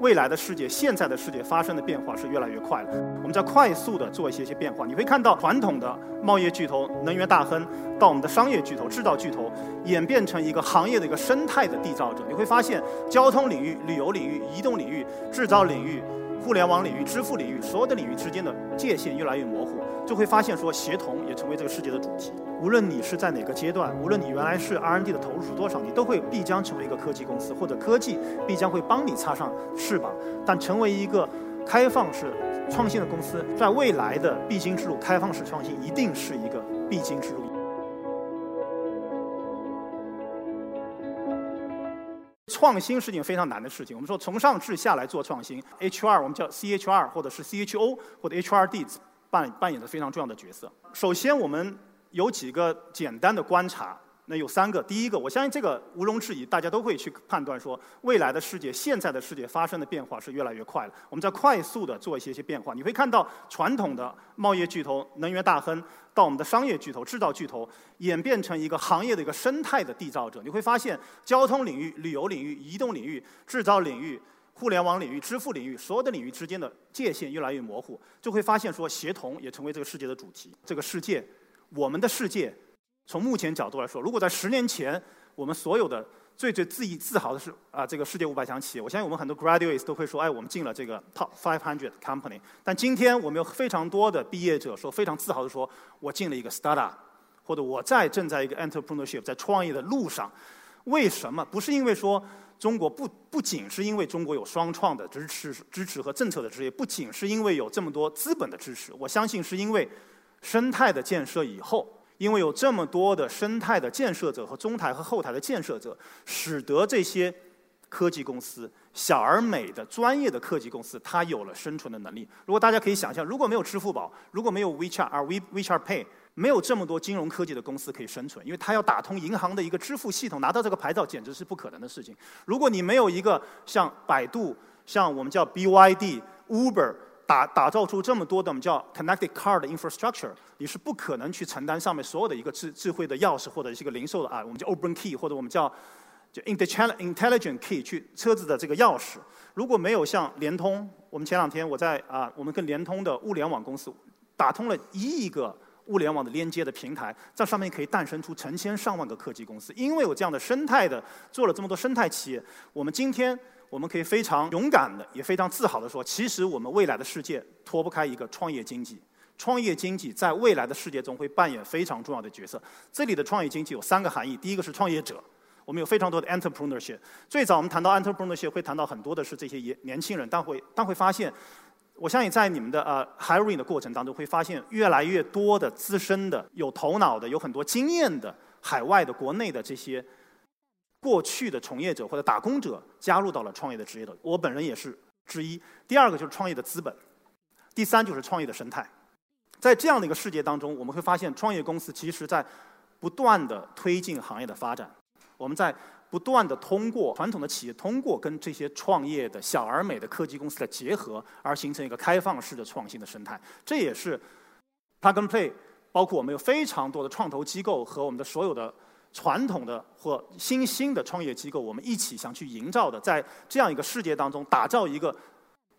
未来的世界、现在的世界发生的变化是越来越快了。我们在快速的做一些些变化。你会看到传统的贸易巨头、能源大亨，到我们的商业巨头、制造巨头，演变成一个行业的一个生态的缔造者。你会发现，交通领域、旅游领域、移动领域、制造领域。互联网领域、支付领域，所有的领域之间的界限越来越模糊，就会发现说协同也成为这个世界的主题。无论你是在哪个阶段，无论你原来是 R&D 的投入是多少，你都会必将成为一个科技公司，或者科技必将会帮你插上翅膀。但成为一个开放式创新的公司，在未来的必经之路，开放式创新一定是一个必经之路。创新是件非常难的事情。我们说从上至下来做创新，HR 我们叫 CHR 或者是 CHO 或者 HRD 扮扮演着非常重要的角色。首先，我们有几个简单的观察。那有三个，第一个，我相信这个毋庸置疑，大家都会去判断说，未来的世界、现在的世界发生的变化是越来越快了。我们在快速的做一些些变化，你会看到传统的贸易巨头、能源大亨，到我们的商业巨头、制造巨头，演变成一个行业的一个生态的缔造者。你会发现，交通领域、旅游领域、移动领域、制造领域、互联网领域、支付领域，所有的领域之间的界限越来越模糊，就会发现说，协同也成为这个世界的主题。这个世界，我们的世界。从目前角度来说，如果在十年前，我们所有的最最自以自豪的是啊，这个世界五百强企业，我相信我们很多 graduates 都会说，哎，我们进了这个 top five hundred company。但今天我们有非常多的毕业者说，非常自豪的说，我进了一个 startup，或者我在正在一个 entrepreneurship 在创业的路上。为什么？不是因为说中国不不仅是因为中国有双创的支持支持和政策的支持，不仅是因为有这么多资本的支持，我相信是因为生态的建设以后。因为有这么多的生态的建设者和中台和后台的建设者，使得这些科技公司小而美的专业的科技公司，它有了生存的能力。如果大家可以想象，如果没有支付宝，如果没有 WeChat 而 We WeChat Pay，没有这么多金融科技的公司可以生存，因为它要打通银行的一个支付系统，拿到这个牌照简直是不可能的事情。如果你没有一个像百度、像我们叫 BYD、Uber。打打造出这么多的我们叫 connected car 的 infrastructure，你是不可能去承担上面所有的一个智智慧的钥匙或者是一个零售的啊，我们叫 open key 或者我们叫就 intelligent key 去车子的这个钥匙。如果没有像联通，我们前两天我在啊，我们跟联通的物联网公司打通了一亿个物联网的连接的平台，在上面可以诞生出成千上万个科技公司。因为有这样的生态的，做了这么多生态企业，我们今天。我们可以非常勇敢的，也非常自豪的说，其实我们未来的世界脱不开一个创业经济。创业经济在未来的世界中会扮演非常重要的角色。这里的创业经济有三个含义：第一个是创业者，我们有非常多的 entrepreneurship。最早我们谈到 entrepreneurship 会谈到很多的是这些年年轻人，但会但会发现，我相信在你们的呃 hiring 的过程当中，会发现越来越多的资深的、有头脑的、有很多经验的海外的、国内的这些。过去的从业者或者打工者加入到了创业的职业的，我本人也是之一。第二个就是创业的资本，第三就是创业的生态。在这样的一个世界当中，我们会发现创业公司其实在不断的推进行业的发展。我们在不断的通过传统的企业，通过跟这些创业的小而美的科技公司的结合，而形成一个开放式的创新的生态。这也是 Plug and Play，包括我们有非常多的创投机构和我们的所有的。传统的或新兴的创业机构，我们一起想去营造的，在这样一个世界当中，打造一个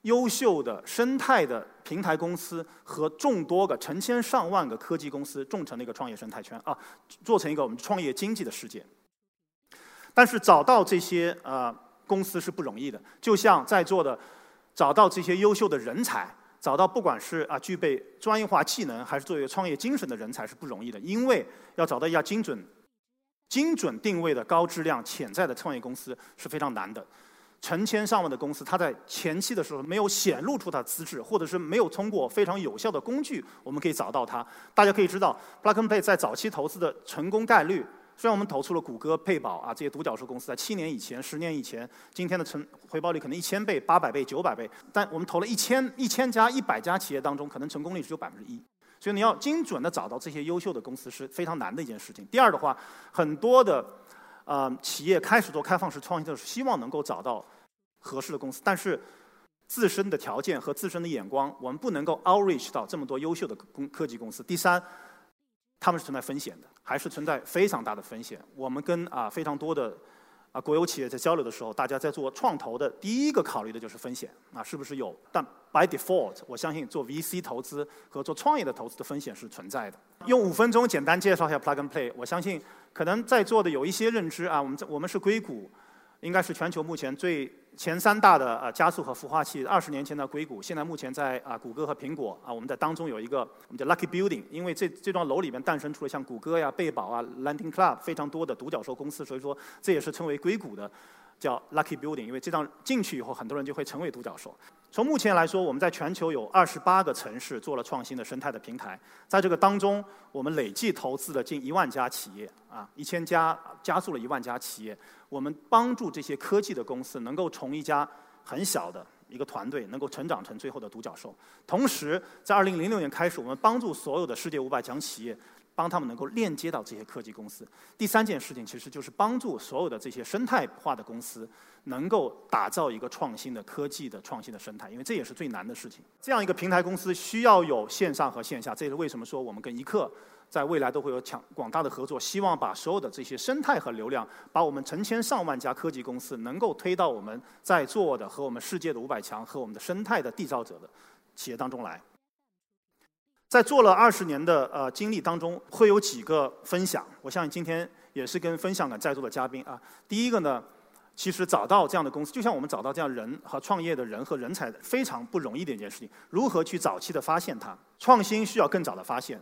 优秀的生态的平台公司和众多个成千上万个科技公司众成的一个创业生态圈啊，做成一个我们创业经济的世界。但是找到这些呃公司是不容易的，就像在座的找到这些优秀的人才，找到不管是啊具备专业化技能还是作为创业精神的人才是不容易的，因为要找到一家精准。精准定位的高质量潜在的创业公司是非常难的，成千上万的公司，它在前期的时候没有显露出它的资质，或者是没有通过非常有效的工具，我们可以找到它。大家可以知道，Plug and Pay 在早期投资的成功概率，虽然我们投出了谷歌、配宝啊这些独角兽公司，在七年以前、十年以前，今天的成回报率可能一千倍、八百倍、九百倍，但我们投了一千一千家、一百家企业当中，可能成功率只有百分之一。所以你要精准的找到这些优秀的公司是非常难的一件事情。第二的话，很多的呃企业开始做开放式创新的时候，希望能够找到合适的公司，但是自身的条件和自身的眼光，我们不能够 outreach 到这么多优秀的公科技公司。第三，他们是存在风险的，还是存在非常大的风险。我们跟啊非常多的啊，国有企业在交流的时候，大家在做创投的第一个考虑的就是风险啊，是不是有？但 by default，我相信做 VC 投资和做创业的投资的风险是存在的。用五分钟简单介绍一下 Plug and Play，我相信可能在座的有一些认知啊，我们我们是硅谷。应该是全球目前最前三大的呃加速和孵化器。二十年前的硅谷，现在目前在啊谷歌和苹果啊，我们在当中有一个我们叫 Lucky Building，因为这这幢楼里面诞生出了像谷歌呀、贝宝啊、Landing Club 非常多的独角兽公司，所以说这也是称为硅谷的。叫 Lucky Building，因为这张进去以后，很多人就会成为独角兽。从目前来说，我们在全球有二十八个城市做了创新的生态的平台，在这个当中，我们累计投资了近一万家企业，啊，一千家加速了一万家企业。我们帮助这些科技的公司能够从一家很小的一个团队，能够成长成最后的独角兽。同时，在二零零六年开始，我们帮助所有的世界五百强企业。帮他们能够链接到这些科技公司。第三件事情其实就是帮助所有的这些生态化的公司能够打造一个创新的科技的创新的生态，因为这也是最难的事情。这样一个平台公司需要有线上和线下，这也是为什么说我们跟一刻在未来都会有强广大的合作，希望把所有的这些生态和流量，把我们成千上万家科技公司能够推到我们在座的和我们世界的五百强和我们的生态的缔造者的企业当中来。在做了二十年的呃经历当中，会有几个分享。我相信今天也是跟分享的在座的嘉宾啊。第一个呢，其实找到这样的公司，就像我们找到这样人和创业的人和人才，非常不容易的一件事情。如何去早期的发现它？创新需要更早的发现。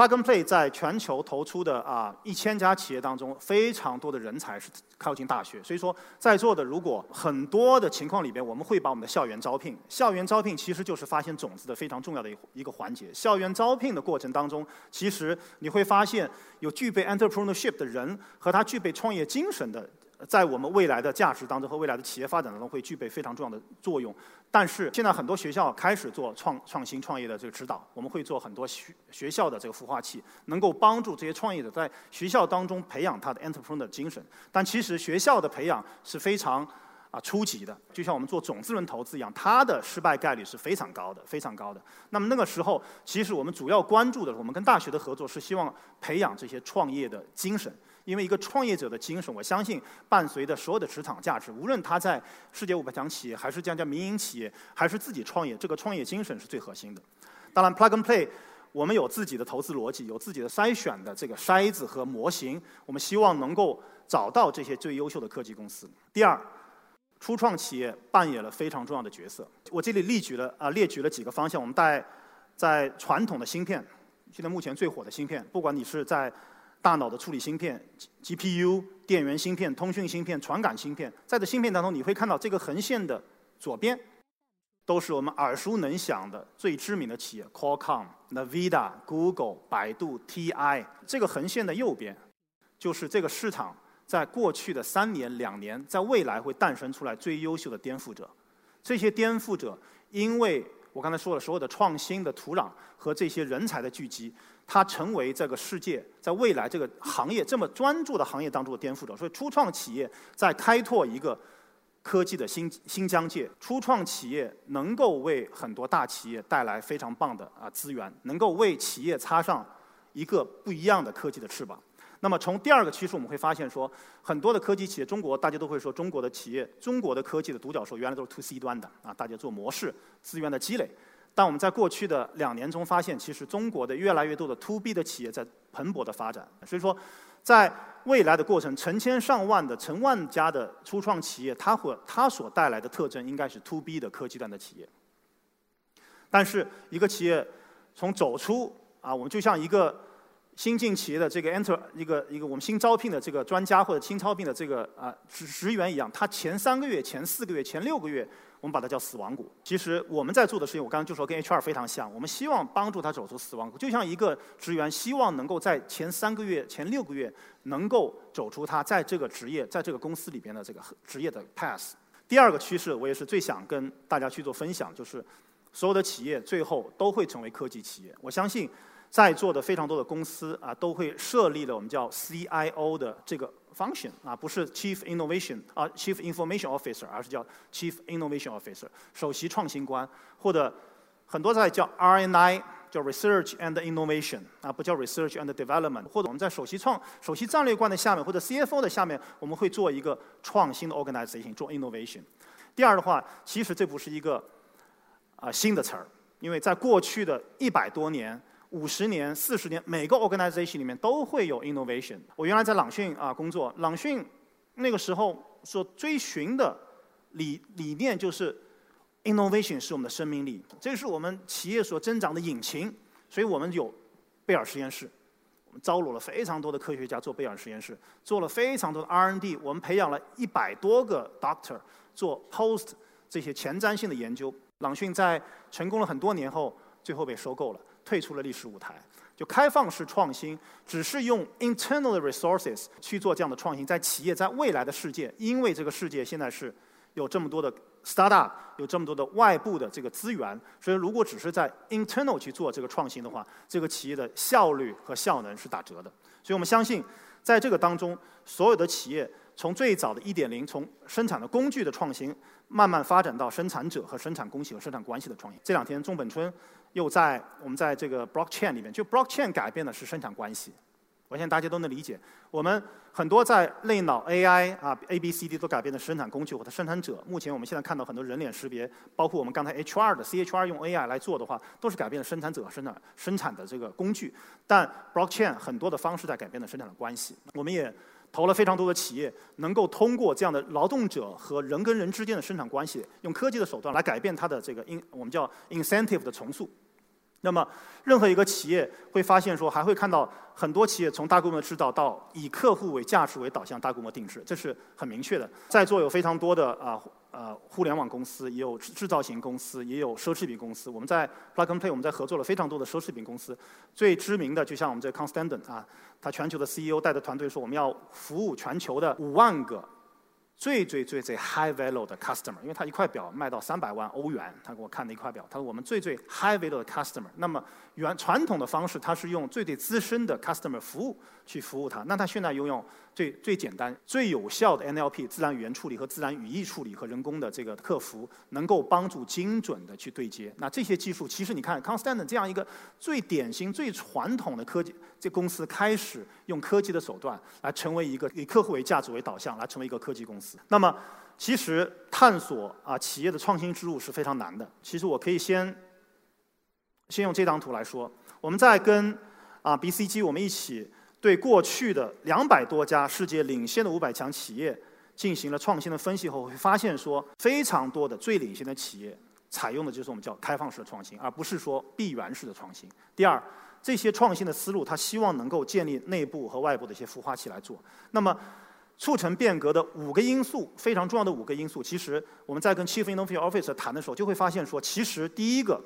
Plug and Play 在全球投出的啊一千家企业当中，非常多的人才是靠近大学。所以说，在座的如果很多的情况里边，我们会把我们的校园招聘，校园招聘其实就是发现种子的非常重要的一一个环节。校园招聘的过程当中，其实你会发现有具备 entrepreneurship 的人和他具备创业精神的。在我们未来的价值当中和未来的企业发展当中会具备非常重要的作用。但是现在很多学校开始做创创新创业的这个指导，我们会做很多学学校的这个孵化器，能够帮助这些创业者在学校当中培养他的 entrepreneur 精神。但其实学校的培养是非常啊初级的，就像我们做种子轮投资一样，它的失败概率是非常高的，非常高的。那么那个时候，其实我们主要关注的，我们跟大学的合作是希望培养这些创业的精神。因为一个创业者的精神，我相信伴随着所有的职场价值，无论他在世界五百强企业，还是这样家民营企业，还是自己创业，这个创业精神是最核心的。当然，Plug and Play，我们有自己的投资逻辑，有自己的筛选的这个筛子和模型，我们希望能够找到这些最优秀的科技公司。第二，初创企业扮演了非常重要的角色。我这里列举了啊，列举了几个方向。我们在在传统的芯片，现在目前最火的芯片，不管你是在大脑的处理芯片、GPU、电源芯片、通讯芯片、传感芯片，在这芯片当中，你会看到这个横线的左边，都是我们耳熟能详的最知名的企业：Qualcomm、Nvidia、Google、百度、TI。这个横线的右边，就是这个市场在过去的三年、两年，在未来会诞生出来最优秀的颠覆者。这些颠覆者，因为我刚才说了，所有的创新的土壤和这些人才的聚集。它成为这个世界在未来这个行业这么专注的行业当中的颠覆者，所以初创企业在开拓一个科技的新新疆界，初创企业能够为很多大企业带来非常棒的啊资源，能够为企业插上一个不一样的科技的翅膀。那么从第二个趋势，我们会发现说，很多的科技企业，中国大家都会说中国的企业，中国的科技的独角兽原来都是 to C 端的啊，大家做模式资源的积累。但我们在过去的两年中发现，其实中国的越来越多的 To B 的企业在蓬勃的发展。所以说，在未来的过程，成千上万的、成万家的初创企业，它或它所带来的特征应该是 To B 的科技端的企业。但是，一个企业从走出啊，我们就像一个新进企业的这个 Enter 一个一个我们新招聘的这个专家或者新招聘的这个啊职职员一样，他前三个月、前四个月、前六个月。我们把它叫死亡谷。其实我们在做的事情，我刚刚就说跟 HR 非常像。我们希望帮助他走出死亡谷，就像一个职员希望能够在前三个月、前六个月能够走出他在这个职业、在这个公司里边的这个职业的 pass。第二个趋势，我也是最想跟大家去做分享，就是所有的企业最后都会成为科技企业。我相信在座的非常多的公司啊，都会设立了我们叫 CIO 的这个。Function 啊，不是 chief innovation 啊，chief information officer，而是叫 chief innovation officer，首席创新官，或者很多在叫 RNI 叫 research and innovation 啊，不叫 research and development。或者我们在首席创、首席战略官的下面，或者 CFO 的下面，我们会做一个创新的 organization，做 innovation。第二的话，其实这不是一个啊新的词儿，因为在过去的一百多年、五十年、四十年，每个 organization 里面都会有 innovation。我原来在朗讯啊工作，朗讯那个时候所追寻的理理念就是 innovation 是我们的生命力，这是我们企业所增长的引擎。所以我们有贝尔实验室，我们招录了非常多的科学家做贝尔实验室，做了非常多的 R&D，我们培养了一百多个 doctor 做 post 这些前瞻性的研究。朗讯在成功了很多年后，最后被收购了，退出了历史舞台。就开放式创新，只是用 internal resources 去做这样的创新，在企业在未来的世界，因为这个世界现在是有这么多的 startup，有这么多的外部的这个资源，所以如果只是在 internal 去做这个创新的话，这个企业的效率和效能是打折的。所以我们相信，在这个当中，所有的企业从最早的一点零，从生产的工具的创新，慢慢发展到生产者和生产工系和生产关系的创新。这两天，中本春。又在我们在这个 blockchain 里面，就 blockchain 改变的是生产关系。我相信大家都能理解。我们很多在类脑 AI 啊 A B C D 都改变的生产工具或者生产者。目前我们现在看到很多人脸识别，包括我们刚才 HR 的 CHR 用 AI 来做的话，都是改变了生产者生产生产的这个工具。但 blockchain 很多的方式在改变了生产的关系。我们也。投了非常多的企业，能够通过这样的劳动者和人跟人之间的生产关系，用科技的手段来改变它的这个 in 我们叫 incentive 的重塑。那么，任何一个企业会发现说，还会看到很多企业从大规模制造到以客户为价值为导向大规模定制，这是很明确的。在座有非常多的啊呃互联网公司，也有制造型公司，也有奢侈品公司。我们在 Plug and Play，我们在合作了非常多的奢侈品公司。最知名的就像我们这 Constantin 啊，他全球的 CEO 带着团队说，我们要服务全球的五万个。最最最最 high value 的 customer，因为他一块表卖到三百万欧元，他给我看的一块表，他说我们最最 high value 的 customer。那么原传统的方式，它是用最最资深的 customer 服务去服务它，那它现在拥有最最简单、最有效的 NLP 自然语言处理和自然语义处理和人工的这个客服，能够帮助精准的去对接。那这些技术，其实你看 Constant 这样一个最典型、最传统的科技。这公司开始用科技的手段来成为一个以客户为价值为导向，来成为一个科技公司。那么，其实探索啊企业的创新之路是非常难的。其实我可以先先用这张图来说，我们在跟啊 BCG 我们一起对过去的两百多家世界领先的五百强企业进行了创新的分析后，会发现说非常多的最领先的企业采用的就是我们叫开放式的创新，而不是说闭源式的创新。第二。这些创新的思路，他希望能够建立内部和外部的一些孵化器来做。那么，促成变革的五个因素，非常重要的五个因素，其实我们在跟 Chief Innovation Officer 谈的时候，就会发现说，其实第一个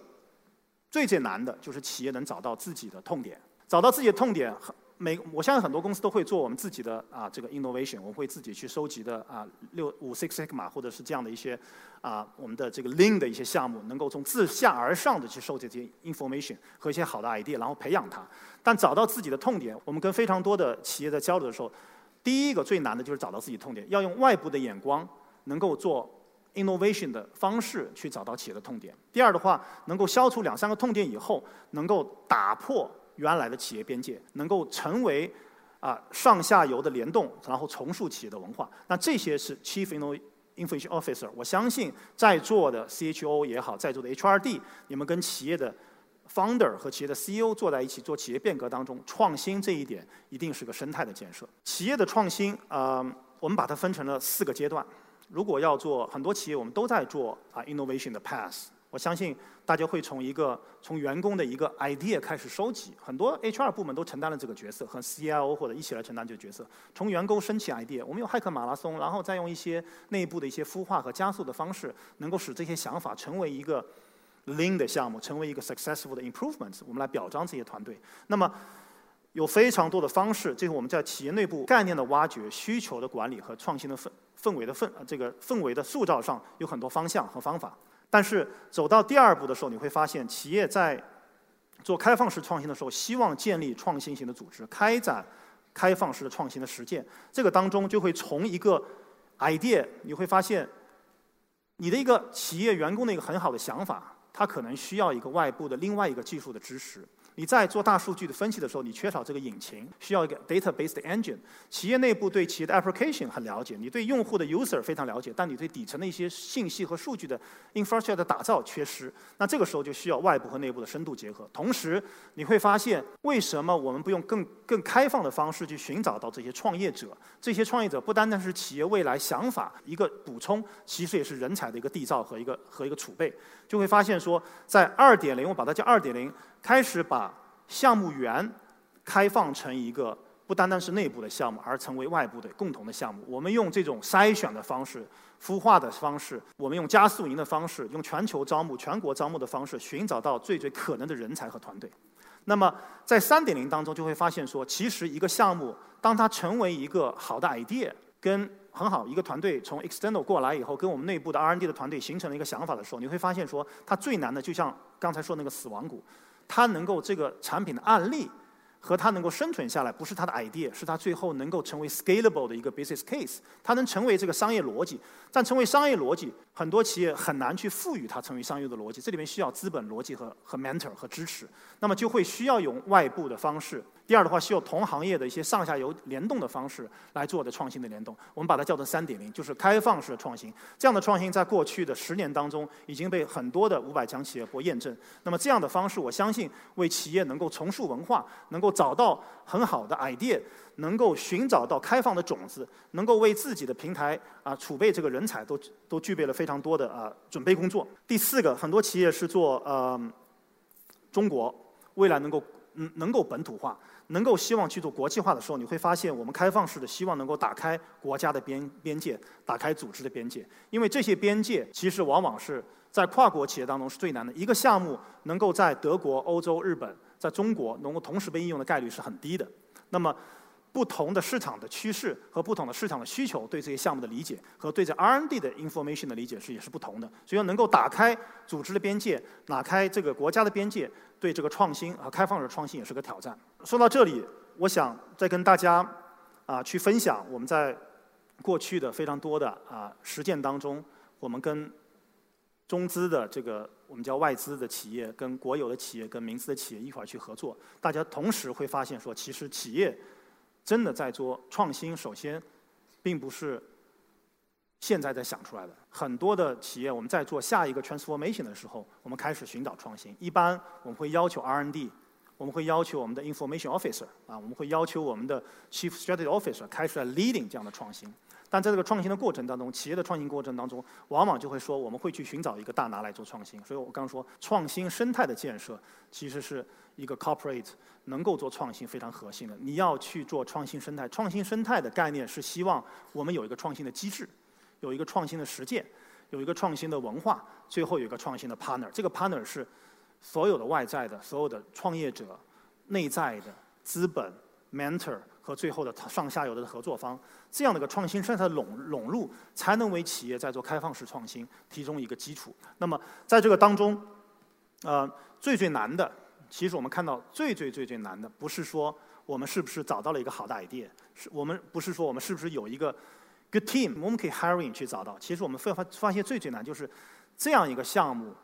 最最难的就是企业能找到自己的痛点，找到自己的痛点。每我相信很多公司都会做我们自己的啊这个 innovation，我们会自己去收集的啊六五 Six Sigma 或者是这样的一些啊我们的这个 Lean 的一些项目，能够从自下而上的去收集这些 information 和一些好的 idea，然后培养它。但找到自己的痛点，我们跟非常多的企业在交流的时候，第一个最难的就是找到自己痛点，要用外部的眼光，能够做 innovation 的方式去找到企业的痛点。第二的话，能够消除两三个痛点以后，能够打破。原来的企业边界能够成为啊上下游的联动，然后重塑企业的文化。那这些是 Chief Innovation Officer。我相信在座的 CHO 也好，在座的 HRD，你们跟企业的 Founder 和企业的 CEO 坐在一起做企业变革当中，创新这一点一定是个生态的建设。企业的创新，呃，我们把它分成了四个阶段。如果要做很多企业，我们都在做啊 innovation 的 path。我相信大家会从一个从员工的一个 idea 开始收集，很多 HR 部门都承担了这个角色，和 CIO 或者一起来承担这个角色。从员工申请 idea，我们用骇客马拉松，然后再用一些内部的一些孵化和加速的方式，能够使这些想法成为一个 lean 的项目，成为一个 successful 的 improvements。我们来表彰这些团队。那么有非常多的方式，这是我们在企业内部概念的挖掘、需求的管理和创新的氛氛围的氛呃这个氛围的塑造上有很多方向和方法。但是走到第二步的时候，你会发现，企业在做开放式创新的时候，希望建立创新型的组织，开展开放式的创新的实践。这个当中就会从一个 idea，你会发现，你的一个企业员工的一个很好的想法，它可能需要一个外部的另外一个技术的支持。你在做大数据的分析的时候，你缺少这个引擎，需要一个 database 的 engine。企业内部对企业的 application 很了解，你对用户的 user 非常了解，但你对底层的一些信息和数据的 infrastructure 的打造缺失。那这个时候就需要外部和内部的深度结合。同时，你会发现为什么我们不用更更开放的方式去寻找到这些创业者？这些创业者不单单是企业未来想法一个补充，其实也是人才的一个缔造和一个和一个储备。就会发现说，在二点零，我把它叫二点零。开始把项目源开放成一个不单单是内部的项目，而成为外部的共同的项目。我们用这种筛选的方式、孵化的方式，我们用加速营的方式，用全球招募、全国招募的方式，寻找到最最可能的人才和团队。那么在三点零当中，就会发现说，其实一个项目当它成为一个好的 idea，跟很好一个团队从 external 过来以后，跟我们内部的 R&D 的团队形成了一个想法的时候，你会发现说，它最难的就像刚才说那个死亡谷。它能够这个产品的案例和它能够生存下来，不是它的 idea，是它最后能够成为 scalable 的一个 business case。它能成为这个商业逻辑，但成为商业逻辑，很多企业很难去赋予它成为商业的逻辑。这里面需要资本逻辑和和 mentor 和支持，那么就会需要用外部的方式。第二的话，需要同行业的一些上下游联动的方式来做的创新的联动，我们把它叫做三点零，就是开放式的创新。这样的创新在过去的十年当中已经被很多的五百强企业国验证。那么这样的方式，我相信为企业能够重塑文化，能够找到很好的 idea，能够寻找到开放的种子，能够为自己的平台啊储备这个人才，都都具备了非常多的啊准备工作。第四个，很多企业是做呃中国未来能够嗯能够本土化。能够希望去做国际化的时候，你会发现我们开放式的希望能够打开国家的边边界，打开组织的边界。因为这些边界其实往往是在跨国企业当中是最难的。一个项目能够在德国、欧洲、日本，在中国能够同时被应用的概率是很低的。那么。不同的市场的趋势和不同的市场的需求，对这些项目的理解和对这 R&D 的 information 的理解是也是不同的。所以能够打开组织的边界，打开这个国家的边界，对这个创新和开放式创新也是个挑战。说到这里，我想再跟大家啊去分享我们在过去的非常多的啊实践当中，我们跟中资的这个我们叫外资的企业，跟国有的企业，跟民资的企业一块儿去合作，大家同时会发现说，其实企业。真的在做创新，首先，并不是现在在想出来的。很多的企业，我们在做下一个 transformation 的时候，我们开始寻找创新。一般我们会要求 R&D，我们会要求我们的 information officer 啊，我们会要求我们的 chief strategy officer 开始来 leading 这样的创新。但在这个创新的过程当中，企业的创新过程当中，往往就会说，我们会去寻找一个大拿来做创新。所以我刚刚说，创新生态的建设其实是一个 corporate 能够做创新非常核心的。你要去做创新生态，创新生态的概念是希望我们有一个创新的机制，有一个创新的实践，有一个创新的文化，最后有一个创新的 partner。这个 partner 是所有的外在的、所有的创业者、内在的资本 mentor。和最后的上下游的合作方，这样的一个创新生态的笼笼入，才能为企业在做开放式创新提供一个基础。那么在这个当中，呃，最最难的，其实我们看到最最最最难的，不是说我们是不是找到了一个好的 idea，是我们不是说我们是不是有一个 good team，我们可以 hiring 去找到。其实我们发发现最最难就是这样一个项目，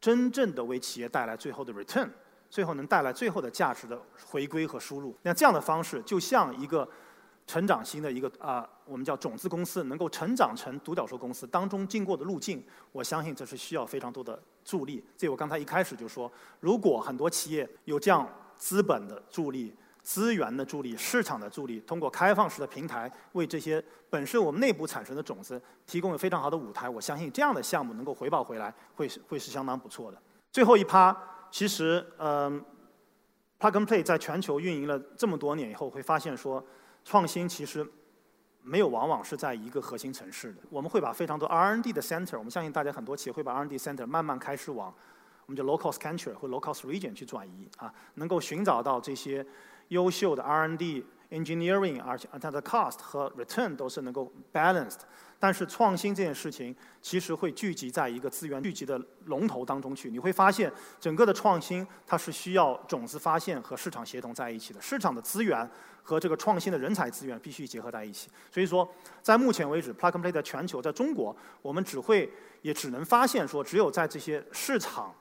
真正的为企业带来最后的 return。最后能带来最后的价值的回归和输入。那这样的方式，就像一个成长型的一个啊，我们叫种子公司，能够成长成独角兽公司当中经过的路径，我相信这是需要非常多的助力。这我刚才一开始就说，如果很多企业有这样资本的助力、资源的助力、市场的助力，通过开放式的平台为这些本身我们内部产生的种子提供了非常好的舞台，我相信这样的项目能够回报回来，会是会是相当不错的。最后一趴。其实，嗯，Plug and Play 在全球运营了这么多年以后，会发现说，创新其实没有往往是在一个核心城市的。我们会把非常多 R&D 的 center，我们相信大家很多企业会把 R&D center 慢慢开始往我们叫 local center 或 local region 去转移啊，能够寻找到这些优秀的 R&D engineering，而且它的 cost 和 return 都是能够 balanced。但是创新这件事情其实会聚集在一个资源聚集的龙头当中去。你会发现，整个的创新它是需要种子发现和市场协同在一起的。市场的资源和这个创新的人才资源必须结合在一起。所以说，在目前为止，Plug and Play 在全球，在中国，我们只会也只能发现说，只有在这些市场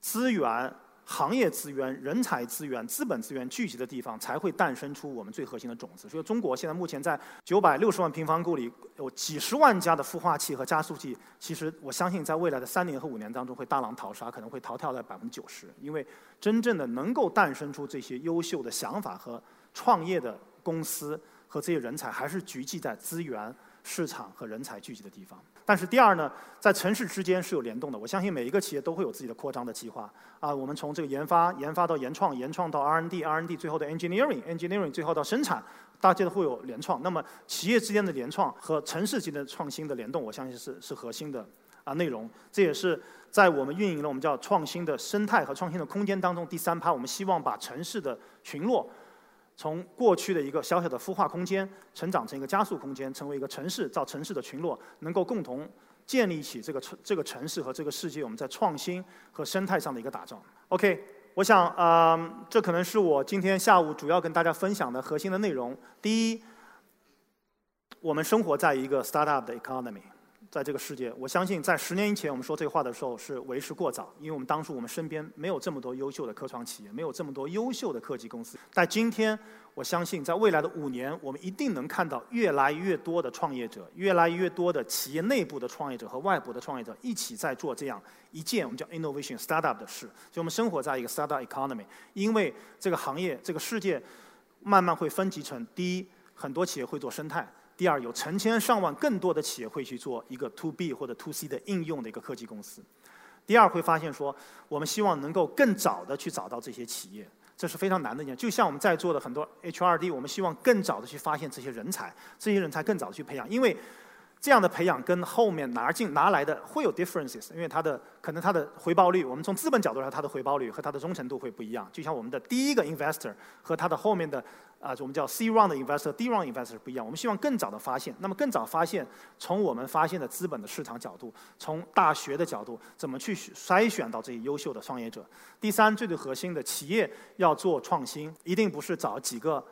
资源。行业资源、人才资源、资本资源聚集的地方，才会诞生出我们最核心的种子。所以，中国现在目前在九百六十万平方公里有几十万家的孵化器和加速器。其实，我相信在未来的三年和五年当中会大浪淘沙，可能会淘汰在百分之九十。因为真正的能够诞生出这些优秀的想法和创业的公司和这些人才，还是聚集在资源。市场和人才聚集的地方，但是第二呢，在城市之间是有联动的。我相信每一个企业都会有自己的扩张的计划啊。我们从这个研发、研发到研创、研创到 R&D、R&D 最后的 Engineering、Engineering 最后到生产，大家都会有联创。那么企业之间的联创和城市间的创新的联动，我相信是是核心的啊内容。这也是在我们运营了我们叫创新的生态和创新的空间当中第三趴。我们希望把城市的群落。从过去的一个小小的孵化空间，成长成一个加速空间，成为一个城市，造城市的群落，能够共同建立起这个城、这个城市和这个世界。我们在创新和生态上的一个打造。OK，我想，呃，这可能是我今天下午主要跟大家分享的核心的内容。第一，我们生活在一个 startup 的 economy。在这个世界，我相信在十年以前我们说这个话的时候是为时过早，因为我们当初我们身边没有这么多优秀的科创企业，没有这么多优秀的科技公司。但今天，我相信在未来的五年，我们一定能看到越来越多的创业者，越来越多的企业内部的创业者和外部的创业者一起在做这样一件我们叫 innovation startup 的事。所以我们生活在一个 startup economy，因为这个行业、这个世界慢慢会分级成：第一，很多企业会做生态。第二，有成千上万更多的企业会去做一个 to B 或者 to C 的应用的一个科技公司。第二，会发现说，我们希望能够更早的去找到这些企业，这是非常难的一件。就像我们在座的很多 HRD，我们希望更早的去发现这些人才，这些人才更早的去培养，因为这样的培养跟后面拿进拿来的会有 differences，因为它的可能它的回报率，我们从资本角度上，它的回报率和它的忠诚度会不一样。就像我们的第一个 investor 和它的后面的。啊，我们叫 C round 的 investor，D round investor 不一样。我们希望更早的发现，那么更早发现，从我们发现的资本的市场角度，从大学的角度，怎么去筛选到这些优秀的创业者？第三，最最核心的企业要做创新，一定不是找几个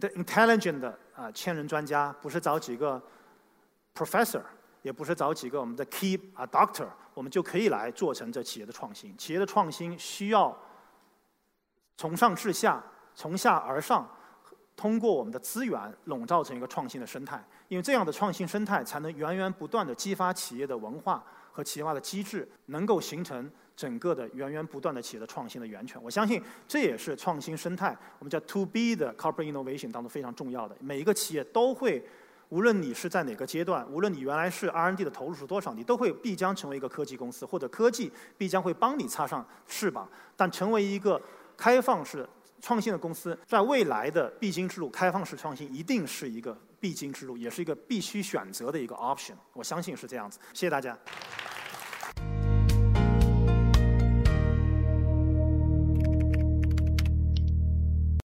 intelligent 的啊千人专家，不是找几个 professor，也不是找几个我们的 key 啊 doctor，我们就可以来做成这企业的创新。企业的创新需要从上至下。从下而上，通过我们的资源笼罩成一个创新的生态，因为这样的创新生态才能源源不断的激发企业的文化和企业化的机制，能够形成整个的源源不断的企业的创新的源泉。我相信这也是创新生态，我们叫 To B 的 Corporate Innovation 当中非常重要的。每一个企业都会，无论你是在哪个阶段，无论你原来是 R&D 的投入是多少，你都会必将成为一个科技公司，或者科技必将会帮你插上翅膀，但成为一个开放式。创新的公司在未来的必经之路，开放式创新一定是一个必经之路，也是一个必须选择的一个 option。我相信是这样子。谢谢大家。